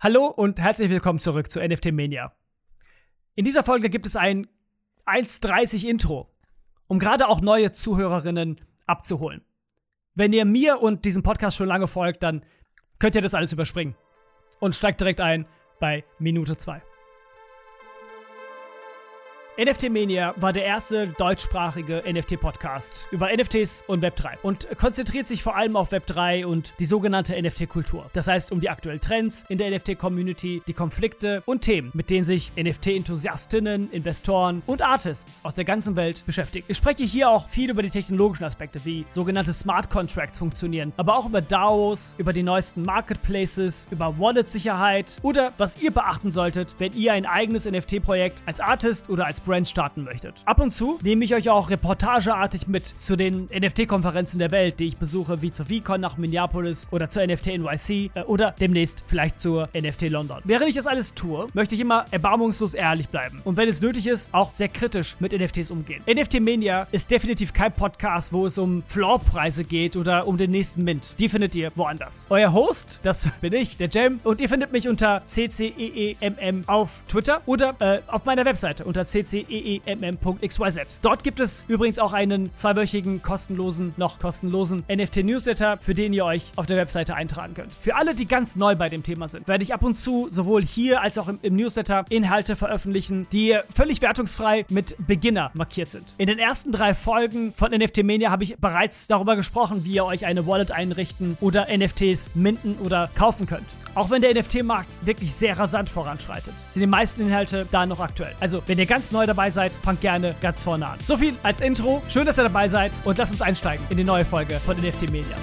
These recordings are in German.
Hallo und herzlich willkommen zurück zu NFT Mania. In dieser Folge gibt es ein 1.30 Intro, um gerade auch neue Zuhörerinnen abzuholen. Wenn ihr mir und diesem Podcast schon lange folgt, dann könnt ihr das alles überspringen und steigt direkt ein bei Minute 2. NFT Mania war der erste deutschsprachige NFT-Podcast über NFTs und Web3 und konzentriert sich vor allem auf Web3 und die sogenannte NFT-Kultur. Das heißt um die aktuellen Trends in der NFT-Community, die Konflikte und Themen, mit denen sich NFT-Enthusiastinnen, Investoren und Artists aus der ganzen Welt beschäftigen. Ich spreche hier auch viel über die technologischen Aspekte, wie sogenannte Smart Contracts funktionieren, aber auch über DAOs, über die neuesten Marketplaces, über Wallet-Sicherheit oder was ihr beachten solltet, wenn ihr ein eigenes NFT-Projekt als Artist oder als Brand starten möchtet. Ab und zu nehme ich euch auch reportageartig mit zu den NFT-Konferenzen der Welt, die ich besuche, wie zur VCon nach Minneapolis oder zur NFT NYC äh, oder demnächst vielleicht zur NFT London. Während ich das alles tue, möchte ich immer erbarmungslos ehrlich bleiben und wenn es nötig ist, auch sehr kritisch mit NFTs umgehen. NFT Mania ist definitiv kein Podcast, wo es um Floorpreise geht oder um den nächsten Mint. Die findet ihr woanders. Euer Host, das bin ich, der Jam, und ihr findet mich unter CCEEMM auf Twitter oder äh, auf meiner Webseite unter CC www.eemm.xyz. Dort gibt es übrigens auch einen zweiwöchigen kostenlosen, noch kostenlosen NFT-Newsletter, für den ihr euch auf der Webseite eintragen könnt. Für alle, die ganz neu bei dem Thema sind, werde ich ab und zu sowohl hier als auch im, im Newsletter Inhalte veröffentlichen, die völlig wertungsfrei mit Beginner markiert sind. In den ersten drei Folgen von NFT Mania habe ich bereits darüber gesprochen, wie ihr euch eine Wallet einrichten oder NFTs minden oder kaufen könnt. Auch wenn der NFT-Markt wirklich sehr rasant voranschreitet, sind die meisten Inhalte da noch aktuell. Also, wenn ihr ganz neu dabei seid, fangt gerne ganz vorne an. So viel als Intro. Schön, dass ihr dabei seid und lasst uns einsteigen in die neue Folge von NFT Media.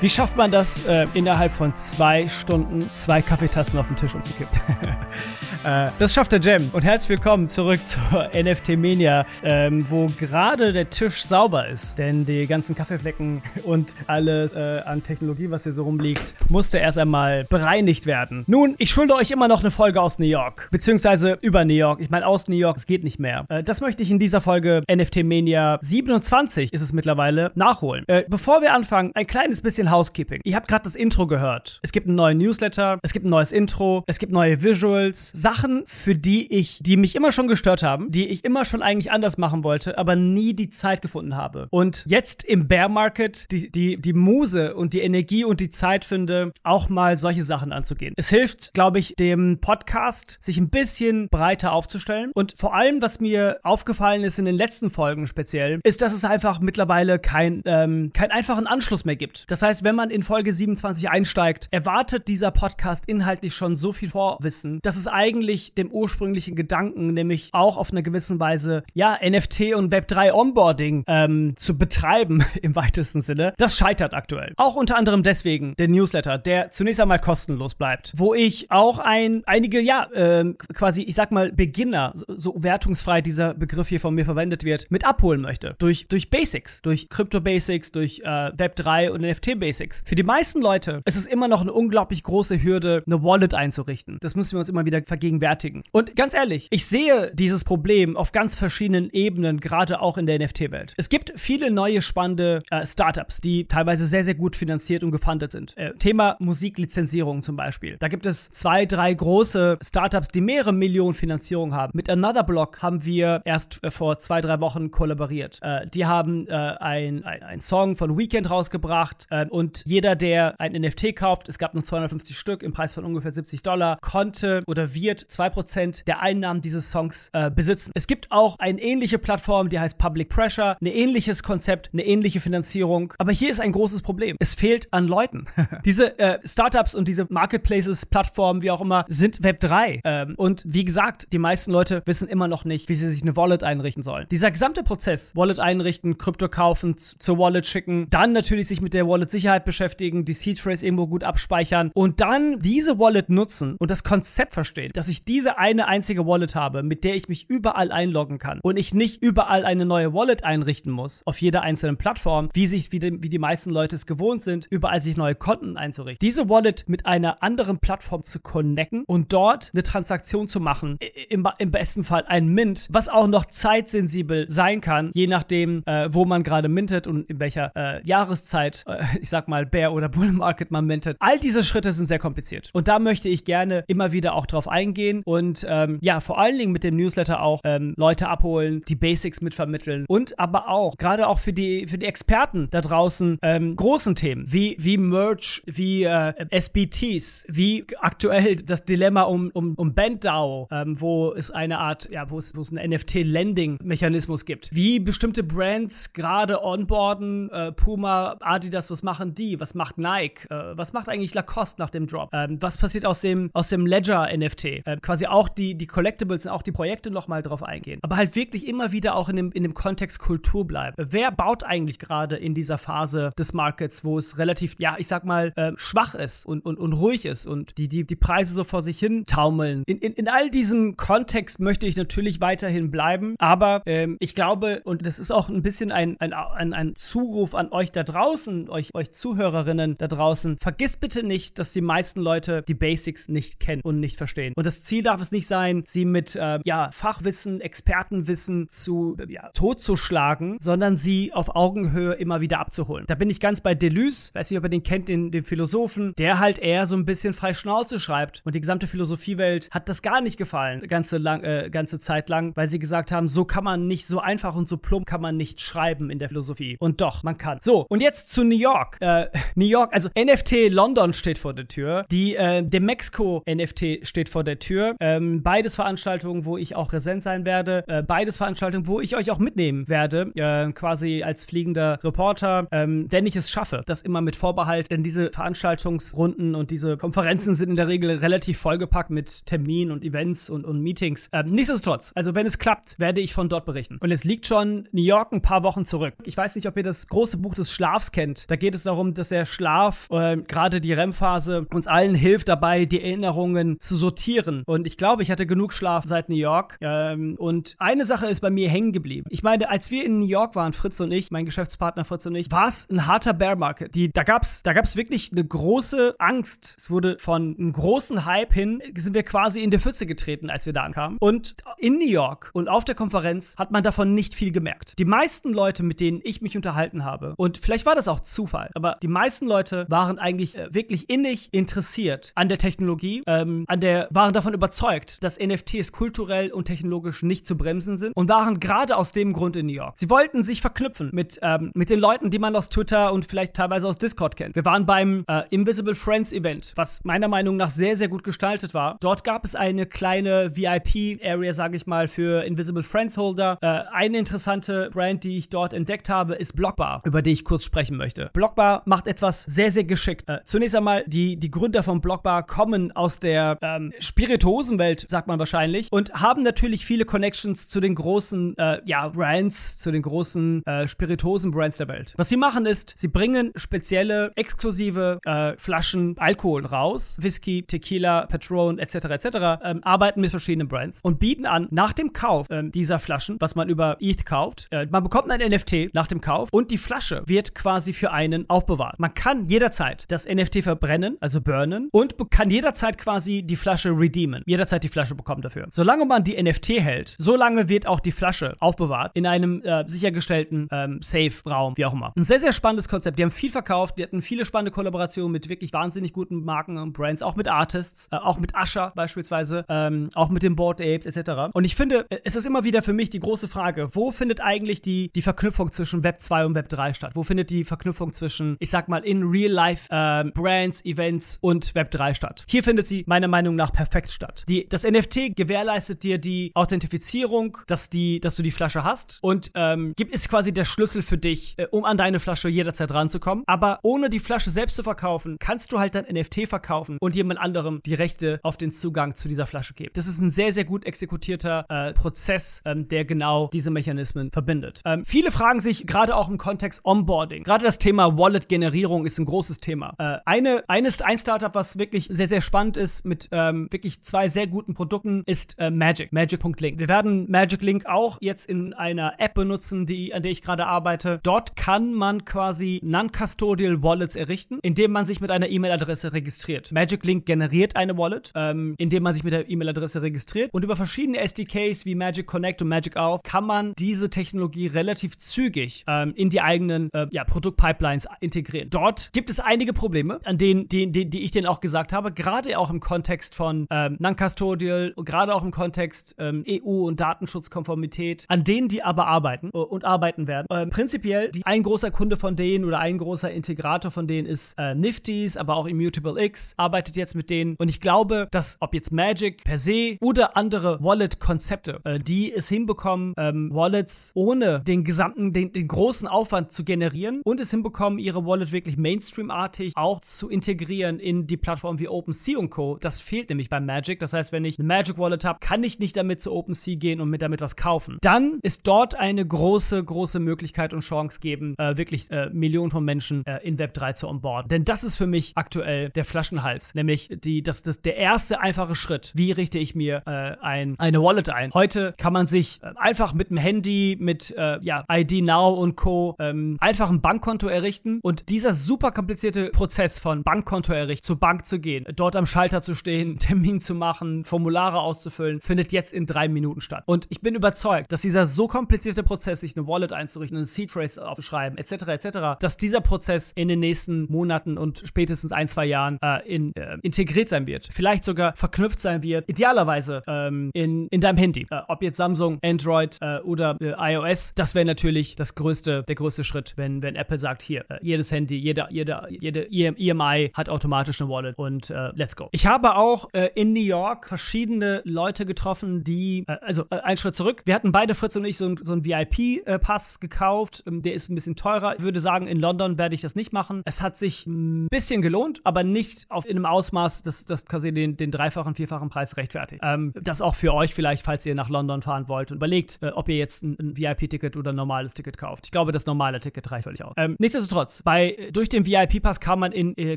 Wie schafft man das, äh, innerhalb von zwei Stunden zwei Kaffeetassen auf dem Tisch umzukippen? äh, das schafft der Jam. Und herzlich willkommen zurück zur NFT Mania, ähm, wo gerade der Tisch sauber ist. Denn die ganzen Kaffeeflecken und alles äh, an Technologie, was hier so rumliegt, musste erst einmal bereinigt werden. Nun, ich schulde euch immer noch eine Folge aus New York. Beziehungsweise über New York. Ich meine, aus New York, es geht nicht mehr. Äh, das möchte ich in dieser Folge NFT Mania 27 ist es mittlerweile nachholen. Äh, bevor wir anfangen, ein kleines bisschen Housekeeping. Ihr habt gerade das Intro gehört. Es gibt einen neuen Newsletter, es gibt ein neues Intro, es gibt neue Visuals, Sachen, für die ich, die mich immer schon gestört haben, die ich immer schon eigentlich anders machen wollte, aber nie die Zeit gefunden habe. Und jetzt im Bear Market die, die, die Muse und die Energie und die Zeit finde, auch mal solche Sachen anzugehen. Es hilft, glaube ich, dem Podcast, sich ein bisschen breiter aufzustellen. Und vor allem, was mir aufgefallen ist in den letzten Folgen speziell, ist, dass es einfach mittlerweile kein, ähm, keinen einfachen Anschluss mehr gibt. Das heißt, wenn man in Folge 27 einsteigt, erwartet dieser Podcast inhaltlich schon so viel Vorwissen, dass es eigentlich dem ursprünglichen Gedanken, nämlich auch auf eine gewisse Weise, ja, NFT und Web3 Onboarding ähm, zu betreiben im weitesten Sinne, das scheitert aktuell. Auch unter anderem deswegen der Newsletter, der zunächst einmal kostenlos bleibt, wo ich auch ein, einige, ja, ähm, quasi, ich sag mal, Beginner, so, so wertungsfrei dieser Begriff hier von mir verwendet wird, mit abholen möchte. Durch, durch Basics, durch Crypto Basics, durch äh, Web3 und NFT Basics. Basics. Für die meisten Leute ist es immer noch eine unglaublich große Hürde, eine Wallet einzurichten. Das müssen wir uns immer wieder vergegenwärtigen. Und ganz ehrlich, ich sehe dieses Problem auf ganz verschiedenen Ebenen, gerade auch in der NFT-Welt. Es gibt viele neue spannende äh, Startups, die teilweise sehr, sehr gut finanziert und gefundet sind. Äh, Thema Musiklizenzierung zum Beispiel. Da gibt es zwei, drei große Startups, die mehrere Millionen Finanzierung haben. Mit Another Block haben wir erst äh, vor zwei, drei Wochen kollaboriert. Äh, die haben äh, ein, ein, ein Song von Weekend rausgebracht äh, und jeder, der ein NFT kauft, es gab nur 250 Stück im Preis von ungefähr 70 Dollar, konnte oder wird 2% der Einnahmen dieses Songs äh, besitzen. Es gibt auch eine ähnliche Plattform, die heißt Public Pressure, ein ähnliches Konzept, eine ähnliche Finanzierung. Aber hier ist ein großes Problem. Es fehlt an Leuten. diese äh, Startups und diese Marketplaces, Plattformen, wie auch immer, sind Web3. Ähm, und wie gesagt, die meisten Leute wissen immer noch nicht, wie sie sich eine Wallet einrichten sollen. Dieser gesamte Prozess, Wallet einrichten, Krypto kaufen, zur Wallet schicken, dann natürlich sich mit der Wallet Sicherheit beschäftigen, die Seed Phrase irgendwo gut abspeichern und dann diese Wallet nutzen und das Konzept verstehen, dass ich diese eine einzige Wallet habe, mit der ich mich überall einloggen kann und ich nicht überall eine neue Wallet einrichten muss, auf jeder einzelnen Plattform, wie sich, wie die, wie die meisten Leute es gewohnt sind, überall sich neue Konten einzurichten. Diese Wallet mit einer anderen Plattform zu connecten und dort eine Transaktion zu machen, im, im besten Fall ein Mint, was auch noch zeitsensibel sein kann, je nachdem, äh, wo man gerade mintet und in welcher äh, Jahreszeit, äh, ich sag mal, Bear- oder Bull-Market Momentum. All diese Schritte sind sehr kompliziert. Und da möchte ich gerne immer wieder auch drauf eingehen und ähm, ja, vor allen Dingen mit dem Newsletter auch ähm, Leute abholen, die Basics mitvermitteln und aber auch, gerade auch für die, für die Experten da draußen, ähm, großen Themen wie, wie Merch, wie äh, SBTs, wie aktuell das Dilemma um, um, um BandDAO, ähm, wo es eine Art, ja, wo es, wo es einen NFT-Lending-Mechanismus gibt, wie bestimmte Brands gerade onboarden, äh, Puma, Adidas, was machen die, was macht Nike, äh, was macht eigentlich Lacoste nach dem Drop, ähm, was passiert aus dem, aus dem Ledger-NFT, äh, quasi auch die, die Collectibles und auch die Projekte nochmal drauf eingehen, aber halt wirklich immer wieder auch in dem, in dem Kontext Kultur bleiben. Wer baut eigentlich gerade in dieser Phase des Markets, wo es relativ, ja, ich sag mal, äh, schwach ist und, und, und ruhig ist und die, die, die Preise so vor sich hin taumeln. In, in, in all diesem Kontext möchte ich natürlich weiterhin bleiben, aber ähm, ich glaube, und das ist auch ein bisschen ein, ein, ein, ein Zuruf an euch da draußen, euch, euch Zuhörerinnen da draußen, vergisst bitte nicht, dass die meisten Leute die Basics nicht kennen und nicht verstehen. Und das Ziel darf es nicht sein, sie mit äh, ja, Fachwissen, Expertenwissen zu ja, totzuschlagen, sondern sie auf Augenhöhe immer wieder abzuholen. Da bin ich ganz bei Deleuze, weiß nicht, ob ihr den kennt, den, den Philosophen, der halt eher so ein bisschen frei Schnauze schreibt. Und die gesamte Philosophiewelt hat das gar nicht gefallen, ganze, lang, äh, ganze Zeit lang, weil sie gesagt haben, so kann man nicht, so einfach und so plump kann man nicht schreiben in der Philosophie. Und doch, man kann. So, und jetzt zu New York. Äh, New York, also NFT London steht vor der Tür. Die äh, Demexco NFT steht vor der Tür. Ähm, beides Veranstaltungen, wo ich auch präsent sein werde. Äh, beides Veranstaltungen, wo ich euch auch mitnehmen werde, äh, quasi als fliegender Reporter, ähm, wenn ich es schaffe. Das immer mit Vorbehalt, denn diese Veranstaltungsrunden und diese Konferenzen sind in der Regel relativ vollgepackt mit Terminen und Events und, und Meetings. Ähm, nichtsdestotrotz, also wenn es klappt, werde ich von dort berichten. Und es liegt schon New York ein paar Wochen zurück. Ich weiß nicht, ob ihr das große Buch des Schlafs kennt. Da geht es darum, dass der Schlaf, äh, gerade die REM-Phase, uns allen hilft dabei, die Erinnerungen zu sortieren. Und ich glaube, ich hatte genug Schlaf seit New York. Ähm, und eine Sache ist bei mir hängen geblieben. Ich meine, als wir in New York waren, Fritz und ich, mein Geschäftspartner Fritz und ich, war es ein harter Bear Market. Die, da gab es da gab's wirklich eine große Angst. Es wurde von einem großen Hype hin, sind wir quasi in der Pfütze getreten, als wir da ankamen. Und in New York und auf der Konferenz hat man davon nicht viel gemerkt. Die meisten Leute, mit denen ich mich unterhalten habe, und vielleicht war das auch Zufall, aber die meisten Leute waren eigentlich äh, wirklich innig interessiert an der Technologie, ähm, an der, waren davon überzeugt, dass NFTs kulturell und technologisch nicht zu bremsen sind und waren gerade aus dem Grund in New York. Sie wollten sich verknüpfen mit, ähm, mit den Leuten, die man aus Twitter und vielleicht teilweise aus Discord kennt. Wir waren beim äh, Invisible Friends Event, was meiner Meinung nach sehr, sehr gut gestaltet war. Dort gab es eine kleine VIP-Area, sage ich mal, für Invisible Friends Holder. Äh, eine interessante Brand, die ich dort entdeckt habe, ist Blockbar, über die ich kurz sprechen möchte. Blockbar macht etwas sehr, sehr geschickt. Äh, zunächst einmal, die, die Gründer von Blockbar kommen aus der ähm, Spirituosenwelt, sagt man wahrscheinlich, und haben natürlich viele Connections zu den großen äh, ja, Brands, zu den großen äh, Spirituosen-Brands der Welt. Was sie machen ist, sie bringen spezielle, exklusive äh, Flaschen Alkohol raus, Whisky, Tequila, Patron etc. etc. Ähm, arbeiten mit verschiedenen Brands und bieten an, nach dem Kauf ähm, dieser Flaschen, was man über ETH kauft, äh, man bekommt ein NFT nach dem Kauf und die Flasche wird quasi für einen aufbewahrt. Man kann jederzeit das NFT verbrennen, also burnen, und kann jederzeit quasi die Flasche redeemen, jederzeit die Flasche bekommen dafür. Solange man die NFT hält, solange wird auch die Flasche aufbewahrt in einem äh, sichergestellten ähm, Safe-Raum, wie auch immer. Ein sehr, sehr spannendes Konzept. Die haben viel verkauft, die hatten viele spannende Kollaborationen mit wirklich wahnsinnig guten Marken und Brands, auch mit Artists, äh, auch mit Usher beispielsweise, ähm, auch mit den Board Apes etc. Und ich finde, äh, es ist immer wieder für mich die große Frage, wo findet eigentlich die, die Verknüpfung zwischen Web 2 und Web 3 statt? Wo findet die Verknüpfung zwischen, ich sag mal, in Real Life ähm, Brands, Events und Web 3 statt? Hier findet sie meiner Meinung nach perfekt statt. Die, das NFT gewährleistet dir die Authentifizierung, dass, die, dass du die Flasche hast und ähm, ist quasi der Schlüssel für dich, äh, um an deine Flasche jederzeit ranzukommen. Aber ohne die Flasche selbst zu verkaufen, kannst du halt dein NFT verkaufen und jemand anderem die Rechte auf den Zugang zu dieser Flasche geben. Das ist ein sehr, sehr gut exekutierter äh, Prozess, ähm, der genau diese Mechanismen verbindet. Ähm, viele fragen sich gerade auch im Kontext Onboarding. Gerade das Thema Wallet-Generierung ist ein großes Thema. Äh, eine, eines, ein Startup, was wirklich sehr, sehr spannend ist mit ähm, wirklich zwei sehr guten Produkten, ist äh, Magic. Magic.link. Wir werden Magic Link auch jetzt in einer App benutzen, die, an der ich gerade arbeite. Dort kann man quasi Non-Custodial Wallets errichten, indem man sich mit einer E-Mail-Adresse registriert. Magic Link generiert eine Wallet, ähm, indem man sich mit der E-Mail-Adresse registriert. Und über verschiedene SDKs wie Magic Connect und Magic Auth kann man diese Technologie relativ zügig ähm, in die eigenen äh, ja, Produktpipelines integrieren. Dort gibt es einige Probleme, an denen, die, die, die ich denen auch gesagt habe, gerade auch im Kontext von ähm, Non-Custodial, gerade auch im Kontext ähm, EU und Datenschutzkonformität, an denen die aber arbeiten äh, und arbeiten werden. Ähm, prinzipiell, die, ein großer Kunde von denen oder ein großer Integrator von denen ist äh, Nifty's, aber auch Immutable X arbeitet jetzt mit denen. Und ich glaube, dass ob jetzt Magic per se oder andere Wallet-Konzepte, äh, die es hinbekommen, ähm, Wallets ohne den gesamten, den, den großen Aufwand zu generieren und es hinbekommen, ihre Wallet wirklich Mainstream-artig auch zu integrieren in die Plattform wie OpenSea und Co. Das fehlt nämlich beim Magic. Das heißt, wenn ich eine Magic Wallet habe, kann ich nicht damit zu OpenSea gehen und mir damit was kaufen. Dann ist dort eine große, große Möglichkeit und Chance geben, äh, wirklich äh, Millionen von Menschen äh, in Web3 zu onboarden. Denn das ist für mich aktuell der Flaschenhals, nämlich die, das, das, der erste einfache Schritt. Wie richte ich mir äh, ein, eine Wallet ein? Heute kann man sich äh, einfach mit dem Handy, mit äh, ja, ID Now und Co. Ähm, einfach ein Bankkonto errichten und dieser super komplizierte Prozess von Bankkonto errichten, zur Bank zu gehen, dort am Schalter zu stehen, Termin zu machen, Formulare auszufüllen, findet jetzt in drei Minuten statt. Und ich bin überzeugt, dass dieser so komplizierte Prozess, sich eine Wallet einzurichten, eine Seed Phrase aufzuschreiben, etc., etc., dass dieser Prozess in den nächsten Monaten und spätestens ein, zwei Jahren äh, in, äh, integriert sein wird. Vielleicht sogar verknüpft sein wird, idealerweise ähm, in, in deinem Handy. Äh, ob jetzt Samsung, Android äh, oder äh, iOS, das wäre natürlich das größte, der größte Schritt, wenn, wenn Apple sagt, hier, äh, jedes Handy, jede, jede, jede EMI hat automatisch eine Wallet und let's go. Ich habe auch in New York verschiedene Leute getroffen, die, also einen Schritt zurück, wir hatten beide, Fritz und ich, so, so einen VIP-Pass gekauft, ähm, der ist ein bisschen teurer. Ich würde sagen, in London werde ich das nicht machen. Es hat sich ein bisschen gelohnt, aber nicht auf in einem Ausmaß, dass das quasi den, den dreifachen, vierfachen Preis rechtfertigt. Ähm, das auch für euch vielleicht, falls ihr nach London fahren wollt und überlegt, äh, ob ihr jetzt ein, ein VIP-Ticket oder ein normales Ticket kauft. Ich glaube, das normale Ticket reicht völlig aus. Ähm, nichtsdestotrotz, bei, durch den VIP-Pass kam man in, äh,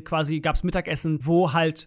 quasi, gab es Mittagessen, wo halt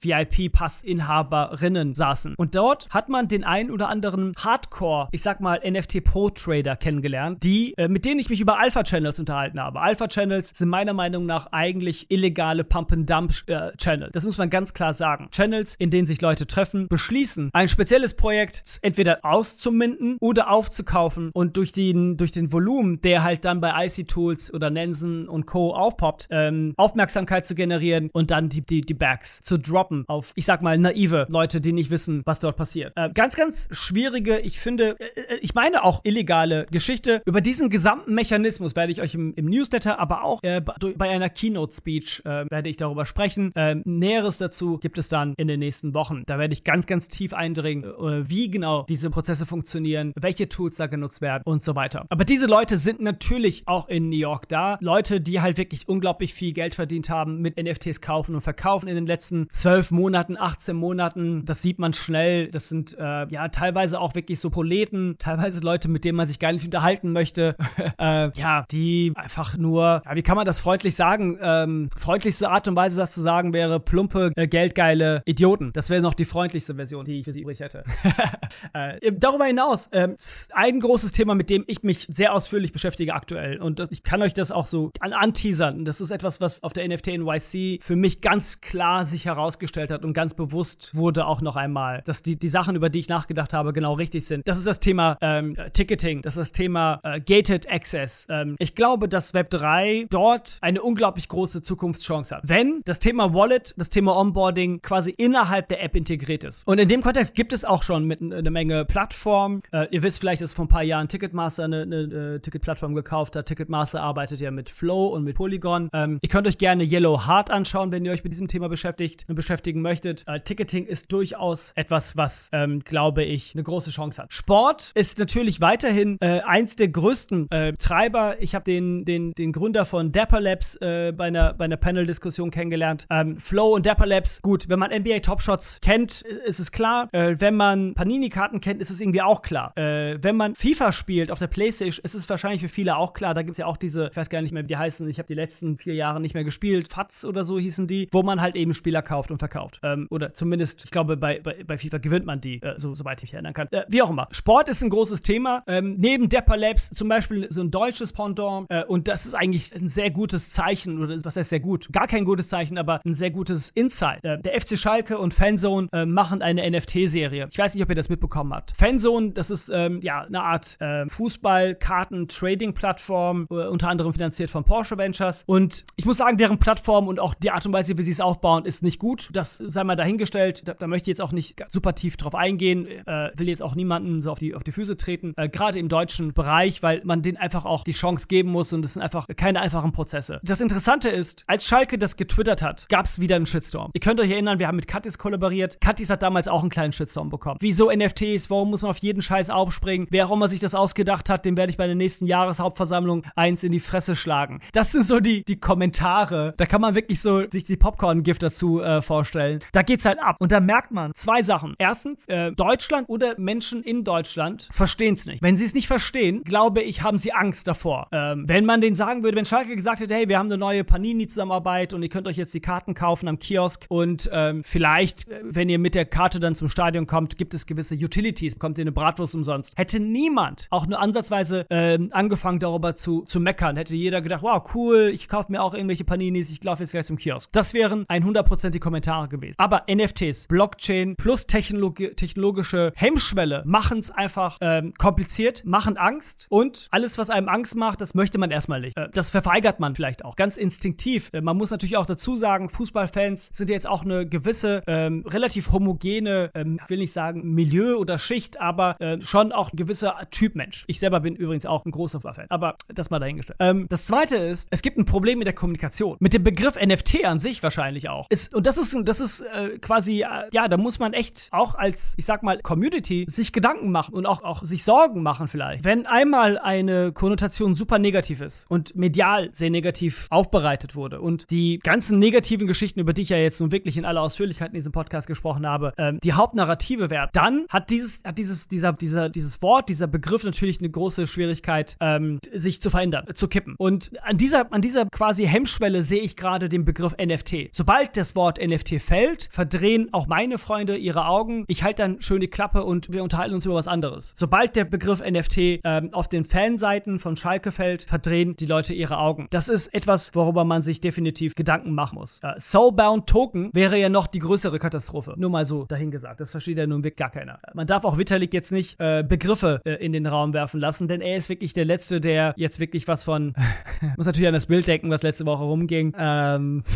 VIP-Pass-Inhaberinnen saßen. Und dort hat man den einen oder anderen Hardcore, ich sag mal, NFT-Pro-Trader kennengelernt, die, äh, mit denen ich mich über Alpha-Channels unterhalten habe. Alpha-Channels sind meiner Meinung nach eigentlich illegale Pump-and-Dump-Channel. Äh, das muss man ganz klar sagen. Channels, in denen sich Leute treffen, beschließen, ein spezielles Projekt entweder auszuminden oder aufzukaufen und durch den, durch den Volumen, der halt dann bei IC Tools oder Nansen und Co. aufpoppt, ähm, Aufmerksamkeit zu generieren und dann die, die, die Bags zu droppen auf, ich sag mal, naive Leute, die nicht wissen, was dort passiert. Äh, ganz, ganz schwierige, ich finde, äh, äh ich meine auch illegale Geschichte. Über diesen gesamten Mechanismus werde ich euch im, im Newsletter, aber auch äh, bei einer Keynote-Speech äh, werde ich darüber sprechen. Ähm, Näheres dazu gibt es dann in den nächsten Wochen. Da werde ich ganz, ganz tief eindringen, äh, wie genau diese Prozesse funktionieren, welche Tools da genutzt werden und so weiter. Aber diese Leute sind natürlich auch in New York da. Leute, die halt wirklich unglaublich viel Geld verdient haben mit NFTs kaufen und verkaufen in den letzten zwölf Monaten, 18 Monaten. Das sieht man schnell. Das sind äh, ja teilweise auch wirklich so Proleten, teilweise Leute, mit denen man sich gar nicht unterhalten möchte. äh, ja, die einfach nur, ja, wie kann man das freundlich sagen? Ähm, freundlichste Art und Weise, das zu sagen, wäre plumpe, äh, geldgeile Idioten. Das wäre noch die freundlichste Version, die ich für sie übrig hätte. äh, darüber hinaus, äh, ein großes Thema, mit dem ich mich sehr ausführlich beschäftige aktuell. Und ich kann euch das auch so an anteasern. Das ist etwas, was auf der NFT NYC für mich ganz klar sich herausgestellt hat und ganz bewusst wurde auch noch einmal, dass die, die Sachen, über die ich nachgedacht habe, genau richtig sind. Das ist das Thema ähm, Ticketing, das ist das Thema äh, Gated Access. Ähm, ich glaube, dass Web3 dort eine unglaublich große Zukunftschance hat. Wenn das Thema Wallet, das Thema Onboarding quasi innerhalb der App integriert ist. Und in dem Kontext gibt es auch schon mit eine Menge Plattformen. Äh, ihr wisst vielleicht, dass vor ein paar Jahren Ticketmaster eine, eine, eine äh, Ticketplattform gekauft hat. Ticketmaster arbeitet ja mit Flow und mit Polygon. Ähm, ihr könnt euch gerne Yellow Heart anschauen, wenn ihr euch mit diesem Thema beschäftigt und beschäftigen möchtet. Äh, Ticketing durchaus etwas, was, ähm, glaube ich, eine große Chance hat. Sport ist natürlich weiterhin äh, eins der größten äh, Treiber. Ich habe den, den, den Gründer von Dapper Labs äh, bei einer, bei einer Panel-Diskussion kennengelernt. Ähm, Flow und Dapper Labs, gut, wenn man NBA Top Shots kennt, ist es klar. Äh, wenn man Panini-Karten kennt, ist es irgendwie auch klar. Äh, wenn man FIFA spielt auf der Playstation, ist es wahrscheinlich für viele auch klar. Da gibt es ja auch diese, ich weiß gar nicht mehr, wie die heißen, ich habe die letzten vier Jahre nicht mehr gespielt, FATS oder so hießen die, wo man halt eben Spieler kauft und verkauft. Ähm, oder zumindest, ich glaube, bei, bei, bei FIFA gewinnt man die, äh, so, soweit ich mich erinnern kann. Äh, wie auch immer. Sport ist ein großes Thema. Ähm, neben Depper Labs zum Beispiel so ein deutsches Pendant. Äh, und das ist eigentlich ein sehr gutes Zeichen, oder was heißt sehr gut? Gar kein gutes Zeichen, aber ein sehr gutes Insight. Äh, der FC Schalke und Fanzone äh, machen eine NFT-Serie. Ich weiß nicht, ob ihr das mitbekommen habt. Fanzone, das ist ähm, ja eine Art äh, Fußball-Karten-Trading-Plattform, äh, unter anderem finanziert von Porsche Ventures. Und ich muss sagen, deren Plattform und auch die Art und Weise, wie sie es aufbauen, ist nicht gut. Das sei mal dahingestellt. Da, da möchte jetzt auch nicht super tief drauf eingehen. Äh, will jetzt auch niemanden so auf die, auf die Füße treten. Äh, Gerade im deutschen Bereich, weil man denen einfach auch die Chance geben muss und es sind einfach keine einfachen Prozesse. Das Interessante ist, als Schalke das getwittert hat, gab es wieder einen Shitstorm. Ihr könnt euch erinnern, wir haben mit Katis kollaboriert. Katis hat damals auch einen kleinen Shitstorm bekommen. Wieso NFTs? Warum muss man auf jeden Scheiß aufspringen? Wer auch immer sich das ausgedacht hat, dem werde ich bei der nächsten Jahreshauptversammlung eins in die Fresse schlagen. Das sind so die, die Kommentare. Da kann man wirklich so sich die Popcorn-Gift dazu äh, vorstellen. Da geht's halt ab. Und da merkt man zwei Sachen. Erstens, äh, Deutschland oder Menschen in Deutschland verstehen es nicht. Wenn sie es nicht verstehen, glaube ich, haben sie Angst davor. Ähm, wenn man denen sagen würde, wenn Schalke gesagt hätte, hey, wir haben eine neue Panini-Zusammenarbeit und ihr könnt euch jetzt die Karten kaufen am Kiosk und ähm, vielleicht, äh, wenn ihr mit der Karte dann zum Stadion kommt, gibt es gewisse Utilities, bekommt ihr eine Bratwurst umsonst. Hätte niemand auch nur ansatzweise ähm, angefangen, darüber zu, zu meckern. Hätte jeder gedacht, wow, cool, ich kaufe mir auch irgendwelche Paninis, ich laufe jetzt gleich zum Kiosk. Das wären 100% Kommentare gewesen. Aber NFTs, Blockchain plus Technologi technologische Hemmschwelle machen es einfach ähm, kompliziert, machen Angst und alles, was einem Angst macht, das möchte man erstmal nicht. Äh, das verweigert man vielleicht auch, ganz instinktiv. Äh, man muss natürlich auch dazu sagen, Fußballfans sind jetzt auch eine gewisse, ähm, relativ homogene, ähm, will nicht sagen Milieu oder Schicht, aber äh, schon auch ein gewisser Typ Mensch. Ich selber bin übrigens auch ein großer Fußballfan, aber das mal dahingestellt. Ähm, das zweite ist, es gibt ein Problem mit der Kommunikation. Mit dem Begriff NFT an sich wahrscheinlich auch. Ist, und das ist, das ist äh, quasi, äh, ja, da muss man echt auch als, ich sag mal, Community sich Gedanken machen und auch, auch sich Sorgen machen vielleicht. Wenn einmal eine Konnotation super negativ ist und medial sehr negativ aufbereitet wurde und die ganzen negativen Geschichten, über die ich ja jetzt nun wirklich in aller Ausführlichkeit in diesem Podcast gesprochen habe, ähm, die Hauptnarrative werden, dann hat dieses, hat dieses, dieser, dieser, dieses Wort, dieser Begriff natürlich eine große Schwierigkeit, ähm, sich zu verändern, zu kippen. Und an dieser, an dieser quasi Hemmschwelle sehe ich gerade den Begriff NFT. Sobald das Wort NFT fällt, verdrehen auch meine Freunde ihre Augen. Ich halte dann schön die Klappe und wir unterhalten uns über was anderes. Sobald der Begriff NFT ähm, auf den Fanseiten von Schalke fällt, verdrehen die Leute ihre Augen. Das ist etwas, worüber man sich definitiv Gedanken machen muss. Äh, Soulbound Token wäre ja noch die größere Katastrophe. Nur mal so dahingesagt. Das versteht ja nun wirklich gar keiner. Man darf auch Vitalik jetzt nicht äh, Begriffe äh, in den Raum werfen lassen, denn er ist wirklich der Letzte, der jetzt wirklich was von. muss natürlich an das Bild denken, was letzte Woche rumging. Ähm.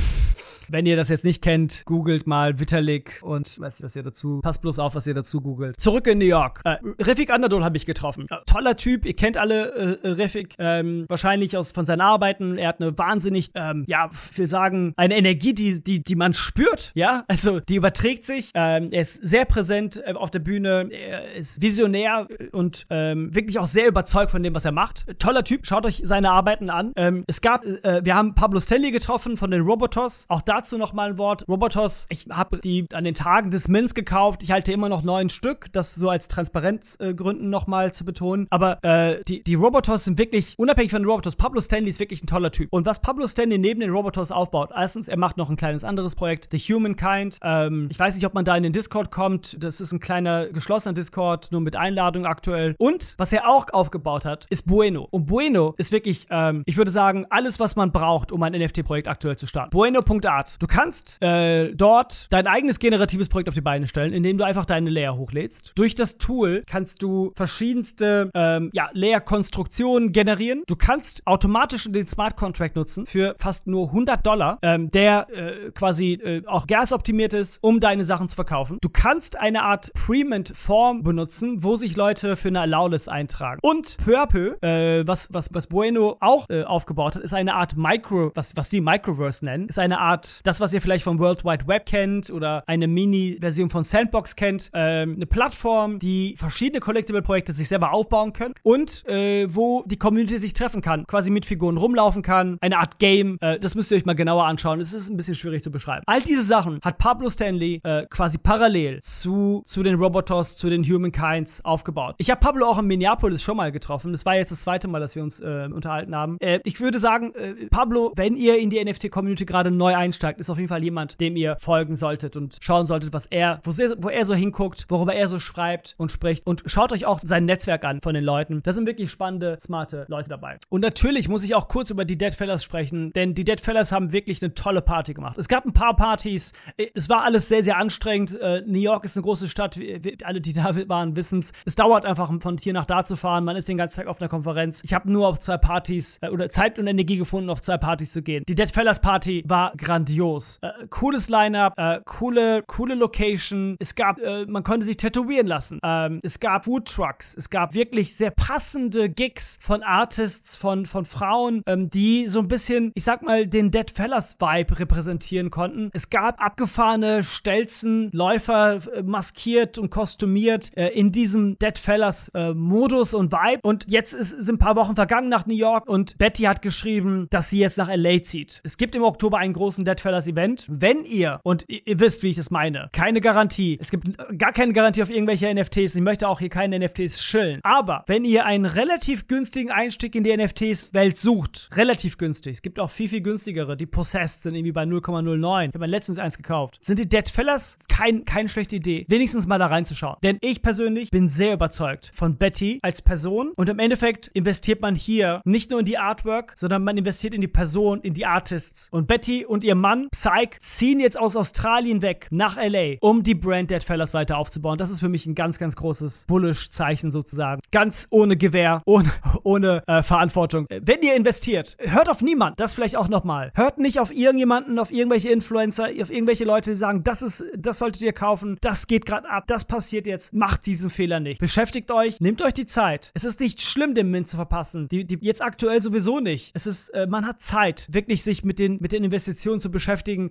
Wenn ihr das jetzt nicht kennt, googelt mal Vitalik und weiß nicht, was ihr dazu. Passt bloß auf, was ihr dazu googelt. Zurück in New York. Äh, Refik Andadol habe ich getroffen. Äh, toller Typ. Ihr kennt alle äh, Refik ähm, wahrscheinlich aus von seinen Arbeiten. Er hat eine wahnsinnig, ähm, ja, will sagen, eine Energie, die, die, die man spürt. Ja, also die überträgt sich. Ähm, er ist sehr präsent äh, auf der Bühne. Er ist visionär und ähm, wirklich auch sehr überzeugt von dem, was er macht. Toller Typ. Schaut euch seine Arbeiten an. Ähm, es gab, äh, wir haben Pablo Stelly getroffen von den Robotos. Auch da dazu noch mal ein Wort. Robotos, ich habe die an den Tagen des Mints gekauft. Ich halte immer noch neun Stück. Das so als Transparenzgründen äh, noch mal zu betonen. Aber äh, die, die Robotos sind wirklich, unabhängig von den Robotos, Pablo Stanley ist wirklich ein toller Typ. Und was Pablo Stanley neben den Robotos aufbaut, erstens, er macht noch ein kleines anderes Projekt, The Humankind. Ähm, ich weiß nicht, ob man da in den Discord kommt. Das ist ein kleiner geschlossener Discord, nur mit Einladung aktuell. Und was er auch aufgebaut hat, ist Bueno. Und Bueno ist wirklich, ähm, ich würde sagen, alles, was man braucht, um ein NFT-Projekt aktuell zu starten. Bueno.art. Du kannst äh, dort dein eigenes generatives Projekt auf die Beine stellen, indem du einfach deine Layer hochlädst. Durch das Tool kannst du verschiedenste ähm, ja, Layer-Konstruktionen generieren. Du kannst automatisch den Smart Contract nutzen für fast nur 100 Dollar, ähm, der äh, quasi äh, auch gasoptimiert ist, um deine Sachen zu verkaufen. Du kannst eine Art Prement-Form benutzen, wo sich Leute für eine Allow-List eintragen. Und peu à äh, was, was, was Bueno auch äh, aufgebaut hat, ist eine Art Micro, was, was sie Microverse nennen, ist eine Art das, was ihr vielleicht vom World Wide Web kennt oder eine Mini-Version von Sandbox kennt, ähm, eine Plattform, die verschiedene Collectible-Projekte sich selber aufbauen können und äh, wo die Community sich treffen kann, quasi mit Figuren rumlaufen kann, eine Art Game. Äh, das müsst ihr euch mal genauer anschauen. Es ist ein bisschen schwierig zu beschreiben. All diese Sachen hat Pablo Stanley äh, quasi parallel zu, zu den Robotos, zu den Humankinds aufgebaut. Ich habe Pablo auch in Minneapolis schon mal getroffen. Das war jetzt das zweite Mal, dass wir uns äh, unterhalten haben. Äh, ich würde sagen, äh, Pablo, wenn ihr in die NFT-Community gerade neu einsteigt, sagt, ist auf jeden Fall jemand, dem ihr folgen solltet und schauen solltet, was er, wo, wo er so hinguckt, worüber er so schreibt und spricht. Und schaut euch auch sein Netzwerk an von den Leuten. Da sind wirklich spannende, smarte Leute dabei. Und natürlich muss ich auch kurz über die Dead Fellas sprechen, denn die Dead Fellas haben wirklich eine tolle Party gemacht. Es gab ein paar Partys. Es war alles sehr, sehr anstrengend. Äh, New York ist eine große Stadt. Alle, die da waren, wissen es. Es dauert einfach, von hier nach da zu fahren. Man ist den ganzen Tag auf einer Konferenz. Ich habe nur auf zwei Partys äh, oder Zeit und Energie gefunden, auf zwei Partys zu gehen. Die Dead Fellas Party war grandios. Äh, cooles Line-Up, äh, coole, coole Location. Es gab, äh, man konnte sich tätowieren lassen. Ähm, es gab Food Trucks. Es gab wirklich sehr passende Gigs von Artists, von, von Frauen, ähm, die so ein bisschen, ich sag mal, den Dead Fellas Vibe repräsentieren konnten. Es gab abgefahrene Stelzen, Läufer äh, maskiert und kostümiert äh, in diesem Dead Fellas äh, und Vibe. Und jetzt ist, sind ein paar Wochen vergangen nach New York und Betty hat geschrieben, dass sie jetzt nach LA zieht. Es gibt im Oktober einen großen Dead Fellas Event. Wenn ihr, und ihr, wisst, wie ich das meine, keine Garantie, es gibt gar keine Garantie auf irgendwelche NFTs, ich möchte auch hier keine NFTs schillen. Aber wenn ihr einen relativ günstigen Einstieg in die NFTs-Welt sucht, relativ günstig, es gibt auch viel, viel günstigere, die Possessed sind irgendwie bei 0,09. Ich habe mir letztens eins gekauft. Sind die Dead Fellas kein, keine schlechte Idee, wenigstens mal da reinzuschauen. Denn ich persönlich bin sehr überzeugt von Betty als Person und im Endeffekt investiert man hier nicht nur in die Artwork, sondern man investiert in die Person, in die Artists. Und Betty und ihr Mann, Psyche, ziehen jetzt aus Australien weg nach LA, um die Brand Dead Fellas weiter aufzubauen. Das ist für mich ein ganz, ganz großes Bullish-Zeichen sozusagen. Ganz ohne Gewehr, ohne, ohne äh, Verantwortung. Wenn ihr investiert, hört auf niemanden. Das vielleicht auch nochmal. Hört nicht auf irgendjemanden, auf irgendwelche Influencer, auf irgendwelche Leute, die sagen, das ist, das solltet ihr kaufen, das geht gerade ab, das passiert jetzt. Macht diesen Fehler nicht. Beschäftigt euch, nehmt euch die Zeit. Es ist nicht schlimm, den Mint zu verpassen. Die, die jetzt aktuell sowieso nicht. Es ist, äh, man hat Zeit, wirklich sich mit den, mit den Investitionen zu beschäftigen.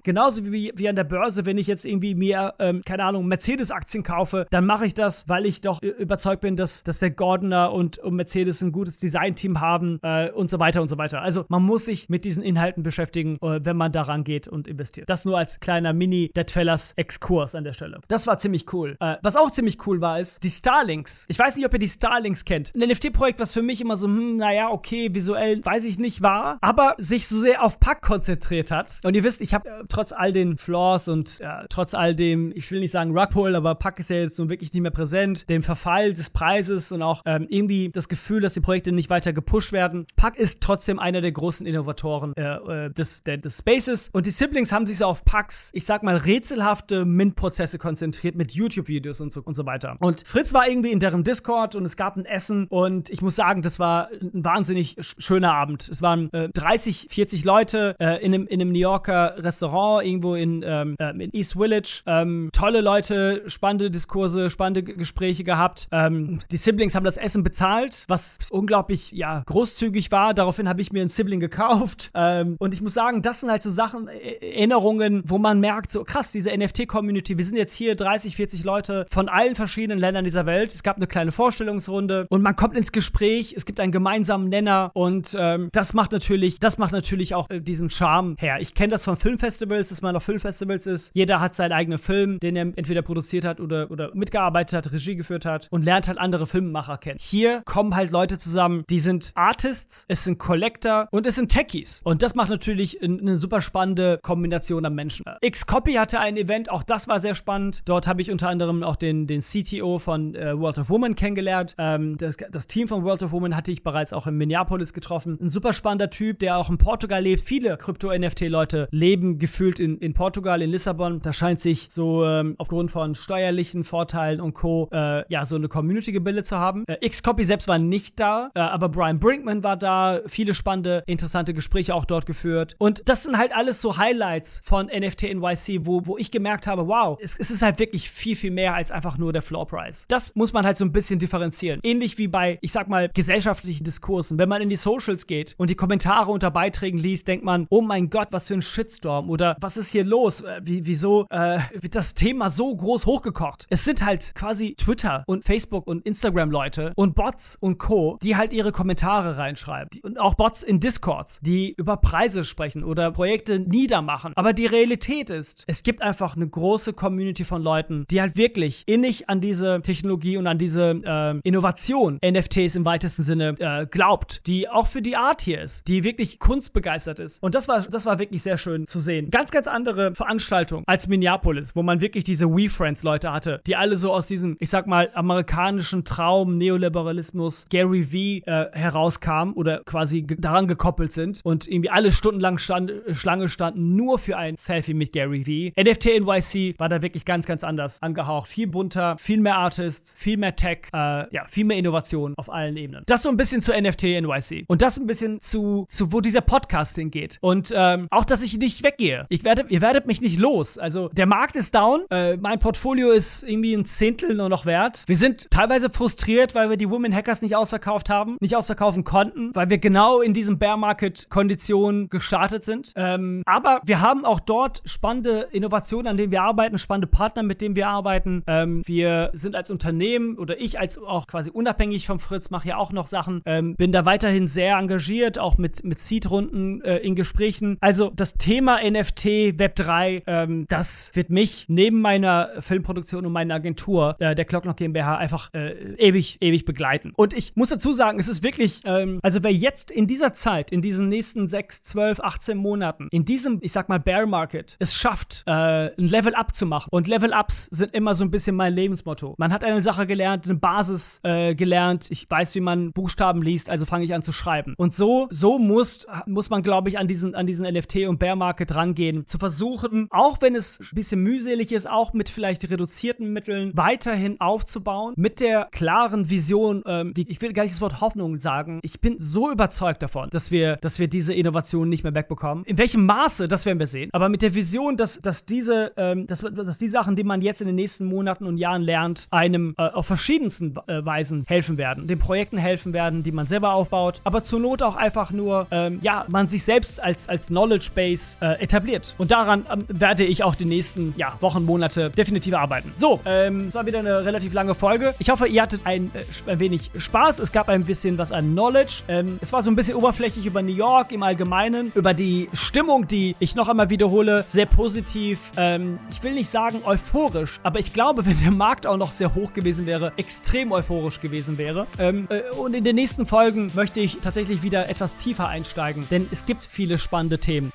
Genauso wie, wie an der Börse, wenn ich jetzt irgendwie mir, ähm, keine Ahnung, Mercedes-Aktien kaufe, dann mache ich das, weil ich doch überzeugt bin, dass, dass der Gordoner und, und Mercedes ein gutes Design-Team haben äh, und so weiter und so weiter. Also man muss sich mit diesen Inhalten beschäftigen, äh, wenn man daran geht und investiert. Das nur als kleiner Mini-Dead Fellas Exkurs an der Stelle. Das war ziemlich cool. Äh, was auch ziemlich cool war, ist die Starlinks. Ich weiß nicht, ob ihr die Starlinks kennt. Ein NFT-Projekt, was für mich immer so, hm, naja, okay, visuell weiß ich nicht war, aber sich so sehr auf Pack konzentriert hat. Und ihr wisst, ich habe äh, trotz all den Flaws und äh, trotz all dem, ich will nicht sagen Rugpull, aber Pack ist ja jetzt nun wirklich nicht mehr präsent, dem Verfall des Preises und auch ähm, irgendwie das Gefühl, dass die Projekte nicht weiter gepusht werden. Pack ist trotzdem einer der großen Innovatoren äh, äh des, der, des Spaces. Und die Siblings haben sich so auf Packs, ich sag mal, rätselhafte Mint-Prozesse konzentriert mit YouTube-Videos und so, und so weiter. Und Fritz war irgendwie in deren Discord und es gab ein Essen und ich muss sagen, das war ein wahnsinnig schöner Abend. Es waren äh, 30, 40 Leute äh, in, einem, in einem New Yorker Restaurant irgendwo in, ähm, äh, in East Village. Ähm, tolle Leute, spannende Diskurse, spannende G Gespräche gehabt. Ähm, die Siblings haben das Essen bezahlt, was unglaublich ja, großzügig war. Daraufhin habe ich mir ein Sibling gekauft. Ähm, und ich muss sagen, das sind halt so Sachen, Erinnerungen, wo man merkt, so krass, diese NFT-Community, wir sind jetzt hier 30, 40 Leute von allen verschiedenen Ländern dieser Welt. Es gab eine kleine Vorstellungsrunde und man kommt ins Gespräch, es gibt einen gemeinsamen Nenner und ähm, das macht natürlich, das macht natürlich auch äh, diesen Charme her. Ich kenne das von Filmfestivals, dass man auf Filmfestivals ist. Jeder hat seinen eigenen Film, den er entweder produziert hat oder, oder mitgearbeitet hat, Regie geführt hat und lernt halt andere Filmemacher kennen. Hier kommen halt Leute zusammen, die sind Artists, es sind Collector und es sind Techies. Und das macht natürlich eine super spannende Kombination an Menschen. Xcopy hatte ein Event, auch das war sehr spannend. Dort habe ich unter anderem auch den, den CTO von äh, World of Woman kennengelernt. Ähm, das, das Team von World of Woman hatte ich bereits auch in Minneapolis getroffen. Ein super spannender Typ, der auch in Portugal lebt. Viele Krypto-NFT-Leute leben gefühlt in, in Portugal, in Lissabon. Da scheint sich so ähm, aufgrund von steuerlichen Vorteilen und Co. Äh, ja, so eine Community gebildet zu haben. Äh, Xcopy selbst war nicht da, äh, aber Brian Brinkman war da. Viele spannende, interessante Gespräche auch dort geführt. Und das sind halt alles so Highlights von NFT NYC, wo, wo ich gemerkt habe, wow, es, es ist halt wirklich viel, viel mehr als einfach nur der Floor Price. Das muss man halt so ein bisschen differenzieren. Ähnlich wie bei, ich sag mal, gesellschaftlichen Diskursen. Wenn man in die Socials geht und die Kommentare unter Beiträgen liest, denkt man, oh mein Gott, was für ein Shitstorm oder was ist hier los? Äh, wie, wieso äh, wird das Thema so groß hochgekocht? Es sind halt quasi Twitter und Facebook und Instagram-Leute und Bots und Co., die halt ihre Kommentare reinschreiben. Und auch Bots in Discords, die über Preise sprechen oder Projekte niedermachen. Aber die Realität ist, es gibt einfach eine große Community von Leuten, die halt wirklich innig an diese Technologie und an diese äh, Innovation NFTs im weitesten Sinne äh, glaubt, die auch für die Art hier ist, die wirklich kunstbegeistert ist. Und das war, das war wirklich sehr schön zu sehen. Ganz, ganz andere Veranstaltung als Minneapolis, wo man wirklich diese We Friends Leute hatte, die alle so aus diesem, ich sag mal, amerikanischen Traum, Neoliberalismus, Gary V äh, herauskamen oder quasi daran gekoppelt sind und irgendwie alle stundenlang stand, Schlange standen nur für ein Selfie mit Gary V. NFT NYC war da wirklich ganz, ganz anders angehaucht. Viel bunter, viel mehr Artists, viel mehr Tech, äh, ja, viel mehr Innovation auf allen Ebenen. Das so ein bisschen zu NFT NYC. Und das ein bisschen zu, zu wo dieser Podcast hingeht. Und ähm, auch, dass ich nicht weggehe. Ich werde, ihr werdet mich nicht los. Also der Markt ist down. Äh, mein Portfolio ist irgendwie ein Zehntel nur noch wert. Wir sind teilweise frustriert, weil wir die Women Hackers nicht ausverkauft haben, nicht ausverkaufen konnten, weil wir genau in diesem Bear Market Konditionen gestartet sind. Ähm, aber wir haben auch dort spannende Innovationen, an denen wir arbeiten, spannende Partner, mit denen wir arbeiten. Ähm, wir sind als Unternehmen oder ich als auch quasi unabhängig vom Fritz mache ja auch noch Sachen. Ähm, bin da weiterhin sehr engagiert, auch mit, mit Seed-Runden äh, in Gesprächen. Also das Thema NFT, Web3, ähm, das wird mich neben meiner Filmproduktion und meiner Agentur, äh, der Clocknock GmbH, einfach äh, ewig, ewig begleiten. Und ich muss dazu sagen, es ist wirklich, ähm, also wer jetzt in dieser Zeit, in diesen nächsten 6, 12, 18 Monaten, in diesem, ich sag mal, Bear Market, es schafft, äh, ein Level Up zu machen. Und Level Ups sind immer so ein bisschen mein Lebensmotto. Man hat eine Sache gelernt, eine Basis äh, gelernt. Ich weiß, wie man Buchstaben liest, also fange ich an zu schreiben. Und so, so muss, muss man, glaube ich, an diesen, an diesen NFT und Bear Market rangehen. Zu versuchen, auch wenn es ein bisschen mühselig ist, auch mit vielleicht reduzierten Mitteln weiterhin aufzubauen, mit der klaren Vision, ähm, die, ich will gar nicht das Wort Hoffnung sagen. Ich bin so überzeugt davon, dass wir, dass wir diese Innovation nicht mehr wegbekommen. In welchem Maße, das werden wir sehen. Aber mit der Vision, dass, dass diese, ähm, dass, dass die Sachen, die man jetzt in den nächsten Monaten und Jahren lernt, einem äh, auf verschiedensten äh, Weisen helfen werden. Den Projekten helfen werden, die man selber aufbaut. Aber zur Not auch einfach nur, ähm, ja, man sich selbst als, als Knowledge Base äh, etabliert. Und daran ähm, werde ich auch die nächsten ja, Wochen, Monate definitiv arbeiten. So, ähm, es war wieder eine relativ lange Folge. Ich hoffe, ihr hattet ein, äh, ein wenig Spaß. Es gab ein bisschen was an Knowledge. Ähm, es war so ein bisschen oberflächlich über New York im Allgemeinen, über die Stimmung, die ich noch einmal wiederhole, sehr positiv. Ähm, ich will nicht sagen euphorisch, aber ich glaube, wenn der Markt auch noch sehr hoch gewesen wäre, extrem euphorisch gewesen wäre. Ähm, äh, und in den nächsten Folgen möchte ich tatsächlich wieder etwas tiefer einsteigen, denn es gibt viele spannende Themen.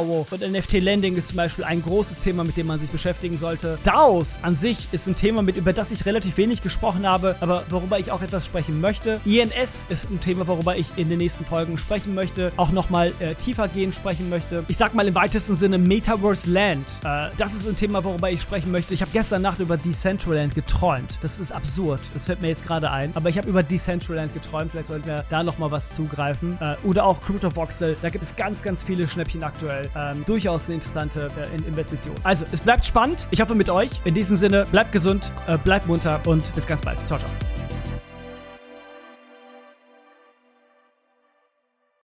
BandDAO und NFT Lending ist zum Beispiel ein großes Thema, mit dem man sich beschäftigen sollte. DAOs an sich ist ein Thema, mit, über das ich relativ wenig gesprochen habe, aber worüber ich auch etwas sprechen möchte. INS ist ein Thema, worüber ich in den nächsten Folgen sprechen möchte, auch nochmal äh, tiefer gehen sprechen möchte. Ich sag mal im weitesten Sinne Metaverse Land. Äh, das ist ein Thema, worüber ich sprechen möchte. Ich habe gestern Nacht über Decentraland geträumt. Das ist absurd. Das fällt mir jetzt gerade ein. Aber ich habe über Decentraland geträumt. Vielleicht sollten wir da nochmal was zugreifen. Äh, oder auch Crypto Voxel. Da gibt es ganz, ganz viele Schnäppchen aktuell. Ähm, durchaus eine interessante äh, Investition. Also, es bleibt spannend. Ich hoffe mit euch. In diesem Sinne, bleibt gesund, äh, bleibt munter und bis ganz bald. Ciao, ciao.